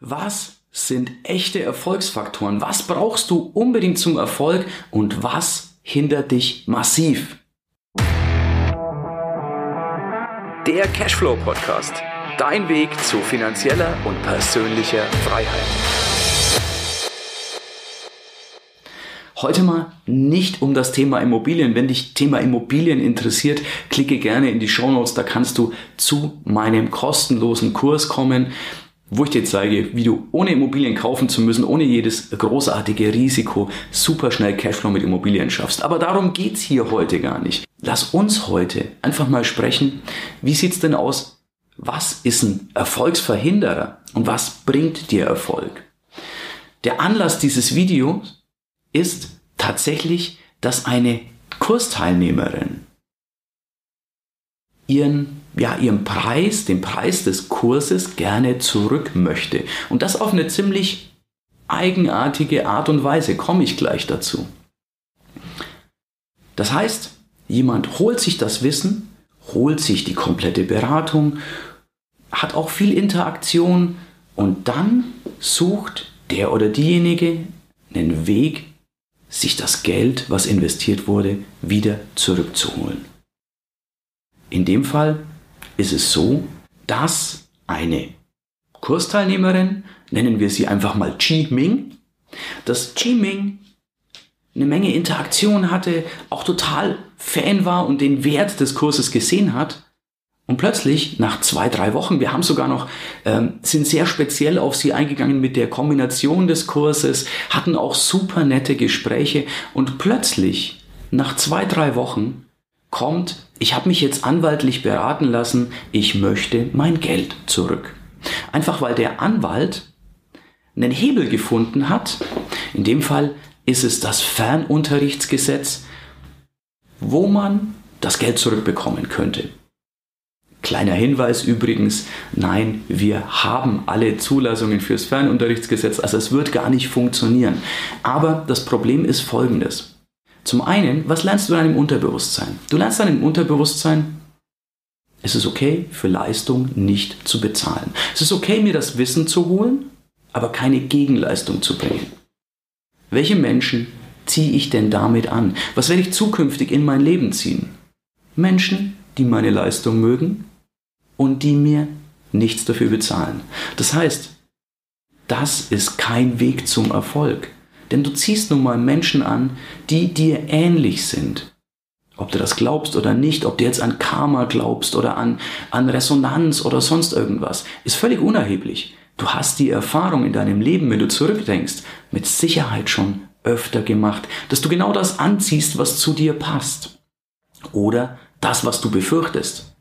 Was sind echte Erfolgsfaktoren? Was brauchst du unbedingt zum Erfolg und was hindert dich massiv? Der Cashflow Podcast. Dein Weg zu finanzieller und persönlicher Freiheit. Heute mal nicht um das Thema Immobilien. Wenn dich Thema Immobilien interessiert, klicke gerne in die Show Notes. Da kannst du zu meinem kostenlosen Kurs kommen wo ich dir zeige, wie du ohne Immobilien kaufen zu müssen, ohne jedes großartige Risiko, super schnell Cashflow mit Immobilien schaffst. Aber darum geht's hier heute gar nicht. Lass uns heute einfach mal sprechen, wie sieht's denn aus? Was ist ein Erfolgsverhinderer und was bringt dir Erfolg? Der Anlass dieses Videos ist tatsächlich, dass eine Kursteilnehmerin ihren ja, ihren Preis, den Preis des Kurses gerne zurück möchte. Und das auf eine ziemlich eigenartige Art und Weise, komme ich gleich dazu. Das heißt, jemand holt sich das Wissen, holt sich die komplette Beratung, hat auch viel Interaktion und dann sucht der oder diejenige einen Weg, sich das Geld, was investiert wurde, wieder zurückzuholen. In dem Fall ist es so, dass eine Kursteilnehmerin, nennen wir sie einfach mal Chi Ming, dass Chi Ming eine Menge Interaktion hatte, auch total Fan war und den Wert des Kurses gesehen hat. Und plötzlich, nach zwei, drei Wochen, wir haben sogar noch, ähm, sind sehr speziell auf sie eingegangen mit der Kombination des Kurses, hatten auch super nette Gespräche und plötzlich, nach zwei, drei Wochen, kommt, ich habe mich jetzt anwaltlich beraten lassen, ich möchte mein Geld zurück. Einfach weil der Anwalt einen Hebel gefunden hat. In dem Fall ist es das Fernunterrichtsgesetz, wo man das Geld zurückbekommen könnte. Kleiner Hinweis übrigens, nein, wir haben alle Zulassungen fürs Fernunterrichtsgesetz, also es wird gar nicht funktionieren. Aber das Problem ist folgendes. Zum einen, was lernst du in deinem Unterbewusstsein? Du lernst dann im Unterbewusstsein, es ist okay, für Leistung nicht zu bezahlen. Es ist okay, mir das Wissen zu holen, aber keine Gegenleistung zu bringen. Welche Menschen ziehe ich denn damit an? Was werde ich zukünftig in mein Leben ziehen? Menschen, die meine Leistung mögen und die mir nichts dafür bezahlen. Das heißt, das ist kein Weg zum Erfolg. Denn du ziehst nun mal Menschen an, die dir ähnlich sind. Ob du das glaubst oder nicht, ob du jetzt an Karma glaubst oder an, an Resonanz oder sonst irgendwas, ist völlig unerheblich. Du hast die Erfahrung in deinem Leben, wenn du zurückdenkst, mit Sicherheit schon öfter gemacht, dass du genau das anziehst, was zu dir passt. Oder das, was du befürchtest.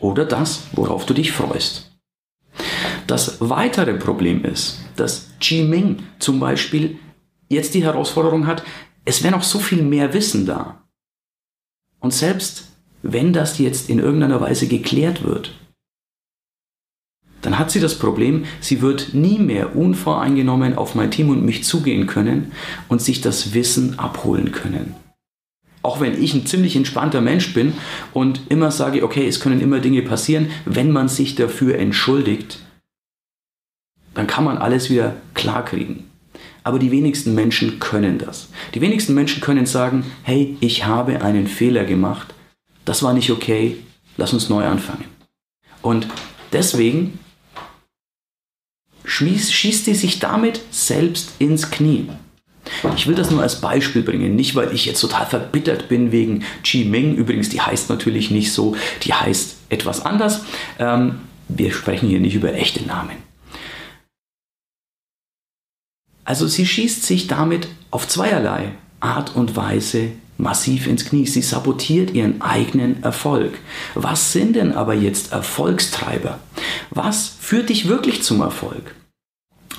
Oder das, worauf du dich freust. Das weitere Problem ist, dass Ji Ming zum Beispiel jetzt die Herausforderung hat, es wäre noch so viel mehr Wissen da. Und selbst wenn das jetzt in irgendeiner Weise geklärt wird, dann hat sie das Problem, sie wird nie mehr unvoreingenommen auf mein Team und mich zugehen können und sich das Wissen abholen können. Auch wenn ich ein ziemlich entspannter Mensch bin und immer sage, okay, es können immer Dinge passieren, wenn man sich dafür entschuldigt, dann kann man alles wieder klarkriegen. Aber die wenigsten Menschen können das. Die wenigsten Menschen können sagen, hey, ich habe einen Fehler gemacht, das war nicht okay, lass uns neu anfangen. Und deswegen schießt sie sich damit selbst ins Knie. Ich will das nur als Beispiel bringen, nicht weil ich jetzt total verbittert bin wegen Chi Ming. Übrigens, die heißt natürlich nicht so, die heißt etwas anders. Ähm, wir sprechen hier nicht über echte Namen. Also sie schießt sich damit auf zweierlei Art und Weise massiv ins Knie. Sie sabotiert ihren eigenen Erfolg. Was sind denn aber jetzt Erfolgstreiber? Was führt dich wirklich zum Erfolg?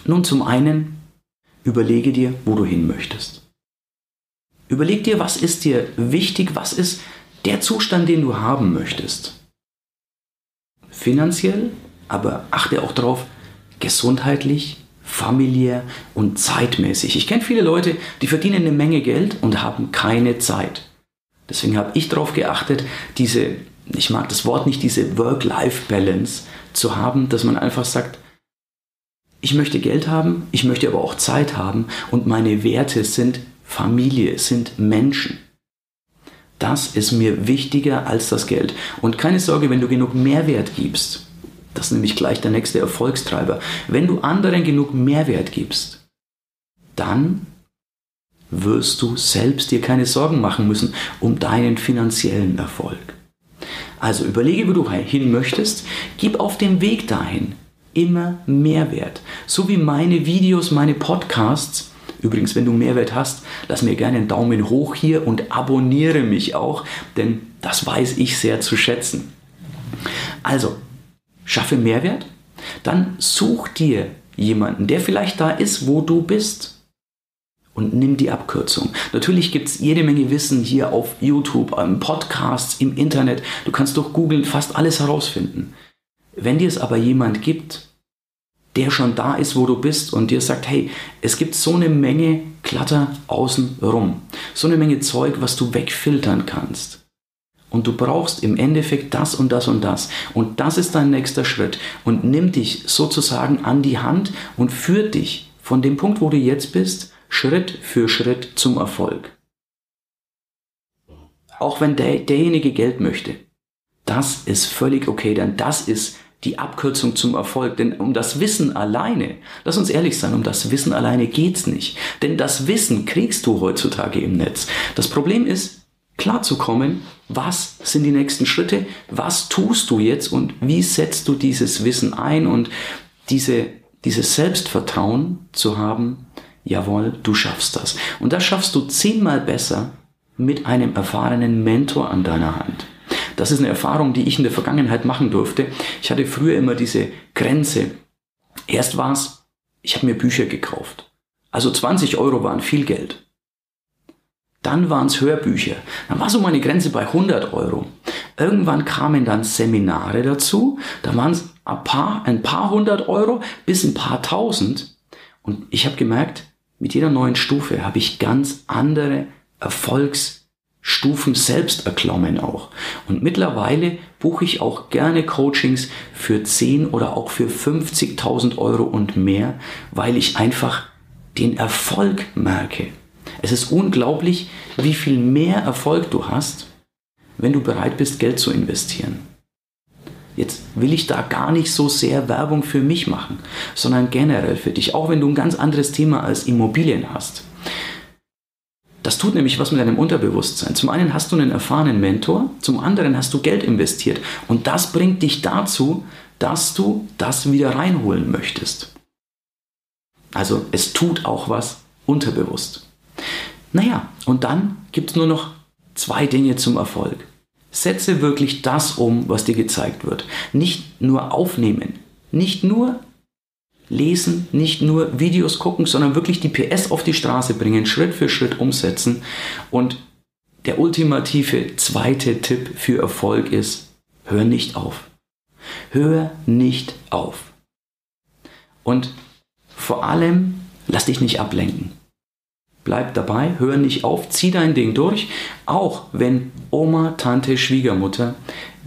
Nun zum einen, überlege dir, wo du hin möchtest. Überleg dir, was ist dir wichtig, was ist der Zustand, den du haben möchtest. Finanziell, aber achte auch darauf, gesundheitlich, familiär und zeitmäßig. Ich kenne viele Leute, die verdienen eine Menge Geld und haben keine Zeit. Deswegen habe ich darauf geachtet, diese, ich mag das Wort nicht, diese Work-Life-Balance zu haben, dass man einfach sagt, ich möchte Geld haben, ich möchte aber auch Zeit haben und meine Werte sind Familie, sind Menschen. Das ist mir wichtiger als das Geld. Und keine Sorge, wenn du genug Mehrwert gibst, das ist nämlich gleich der nächste Erfolgstreiber, wenn du anderen genug Mehrwert gibst, dann wirst du selbst dir keine Sorgen machen müssen um deinen finanziellen Erfolg. Also überlege, wo du hin möchtest, gib auf dem Weg dahin immer Mehrwert. So wie meine Videos, meine Podcasts Übrigens, wenn du Mehrwert hast, lass mir gerne einen Daumen hoch hier und abonniere mich auch, denn das weiß ich sehr zu schätzen. Also, schaffe Mehrwert, dann such dir jemanden, der vielleicht da ist, wo du bist. Und nimm die Abkürzung. Natürlich gibt es jede Menge Wissen hier auf YouTube, Podcasts, im Internet. Du kannst durch Google fast alles herausfinden. Wenn dir es aber jemand gibt, der schon da ist, wo du bist und dir sagt, hey, es gibt so eine Menge Klatter außen rum, so eine Menge Zeug, was du wegfiltern kannst. Und du brauchst im Endeffekt das und das und das. Und das ist dein nächster Schritt. Und nimm dich sozusagen an die Hand und führ dich von dem Punkt, wo du jetzt bist, Schritt für Schritt zum Erfolg. Auch wenn der, derjenige Geld möchte. Das ist völlig okay, denn das ist die Abkürzung zum Erfolg. Denn um das Wissen alleine, lass uns ehrlich sein, um das Wissen alleine geht's nicht. Denn das Wissen kriegst du heutzutage im Netz. Das Problem ist, klarzukommen, was sind die nächsten Schritte, was tust du jetzt und wie setzt du dieses Wissen ein und diese, dieses Selbstvertrauen zu haben, jawohl, du schaffst das. Und das schaffst du zehnmal besser mit einem erfahrenen Mentor an deiner Hand. Das ist eine Erfahrung, die ich in der Vergangenheit machen durfte. Ich hatte früher immer diese Grenze. Erst war es, ich habe mir Bücher gekauft. Also 20 Euro waren viel Geld. Dann waren es Hörbücher. Dann war so meine Grenze bei 100 Euro. Irgendwann kamen dann Seminare dazu. Da waren es ein paar, ein paar hundert Euro bis ein paar tausend. Und ich habe gemerkt, mit jeder neuen Stufe habe ich ganz andere Erfolgs Stufen selbst erklommen auch. Und mittlerweile buche ich auch gerne Coachings für 10 oder auch für 50.000 Euro und mehr, weil ich einfach den Erfolg merke. Es ist unglaublich, wie viel mehr Erfolg du hast, wenn du bereit bist, Geld zu investieren. Jetzt will ich da gar nicht so sehr Werbung für mich machen, sondern generell für dich, auch wenn du ein ganz anderes Thema als Immobilien hast. Das tut nämlich was mit deinem Unterbewusstsein. Zum einen hast du einen erfahrenen Mentor, zum anderen hast du Geld investiert. Und das bringt dich dazu, dass du das wieder reinholen möchtest. Also es tut auch was unterbewusst. Naja, und dann gibt es nur noch zwei Dinge zum Erfolg. Setze wirklich das um, was dir gezeigt wird. Nicht nur aufnehmen, nicht nur lesen, nicht nur Videos gucken, sondern wirklich die PS auf die Straße bringen, Schritt für Schritt umsetzen. Und der ultimative zweite Tipp für Erfolg ist, hör nicht auf. Hör nicht auf. Und vor allem, lass dich nicht ablenken. Bleib dabei, hör nicht auf, zieh dein Ding durch, auch wenn Oma, Tante, Schwiegermutter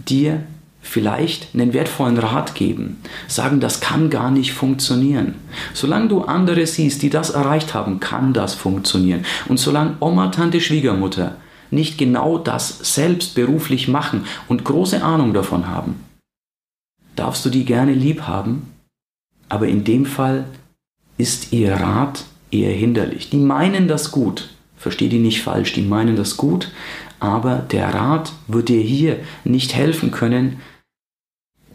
dir vielleicht einen wertvollen Rat geben, sagen, das kann gar nicht funktionieren. Solange du andere siehst, die das erreicht haben, kann das funktionieren. Und solange Oma, Tante, Schwiegermutter nicht genau das selbst beruflich machen und große Ahnung davon haben, darfst du die gerne lieb haben, aber in dem Fall ist ihr Rat eher hinderlich. Die meinen das gut, versteh die nicht falsch, die meinen das gut, aber der Rat wird dir hier nicht helfen können,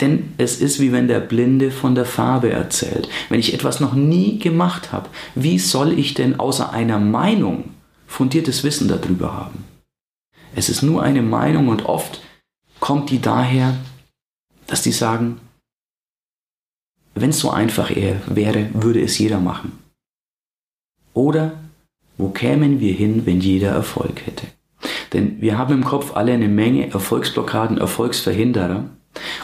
denn es ist wie wenn der Blinde von der Farbe erzählt. Wenn ich etwas noch nie gemacht habe, wie soll ich denn außer einer Meinung fundiertes Wissen darüber haben? Es ist nur eine Meinung und oft kommt die daher, dass die sagen, wenn es so einfach wäre, würde es jeder machen. Oder wo kämen wir hin, wenn jeder Erfolg hätte? Denn wir haben im Kopf alle eine Menge Erfolgsblockaden, Erfolgsverhinderer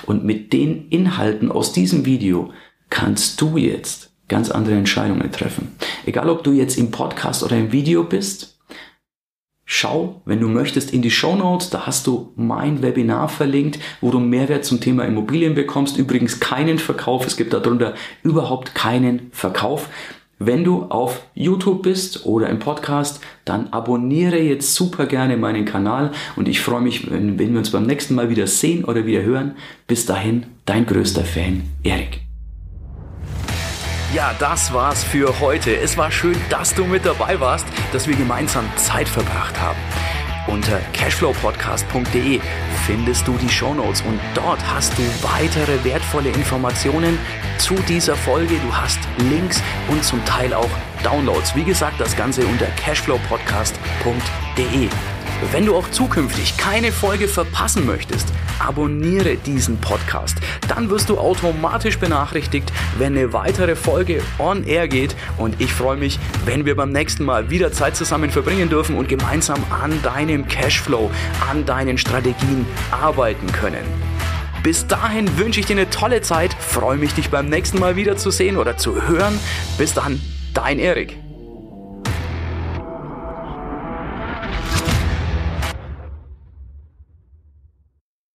und mit den Inhalten aus diesem Video kannst du jetzt ganz andere Entscheidungen treffen. Egal ob du jetzt im Podcast oder im Video bist, Schau, wenn du möchtest, in die Show Notes. Da hast du mein Webinar verlinkt, wo du Mehrwert zum Thema Immobilien bekommst. Übrigens keinen Verkauf. Es gibt darunter überhaupt keinen Verkauf. Wenn du auf YouTube bist oder im Podcast, dann abonniere jetzt super gerne meinen Kanal und ich freue mich, wenn, wir uns beim nächsten Mal wieder sehen oder wieder hören. Bis dahin, dein größter Fan, Erik. Ja, das war's für heute. Es war schön, dass du mit dabei warst, dass wir gemeinsam Zeit verbracht haben. Unter cashflowpodcast.de findest du die Shownotes und dort hast du weitere wertvolle Informationen zu dieser Folge. Du hast Links und zum Teil auch Downloads. Wie gesagt, das Ganze unter cashflowpodcast.de. Wenn du auch zukünftig keine Folge verpassen möchtest, abonniere diesen Podcast. Dann wirst du automatisch benachrichtigt, wenn eine weitere Folge on air geht. Und ich freue mich, wenn wir beim nächsten Mal wieder Zeit zusammen verbringen dürfen und gemeinsam an deinem Cashflow, an deinen Strategien arbeiten können. Bis dahin wünsche ich dir eine tolle Zeit, freue mich, dich beim nächsten Mal wieder zu sehen oder zu hören. Bis dann, dein Erik.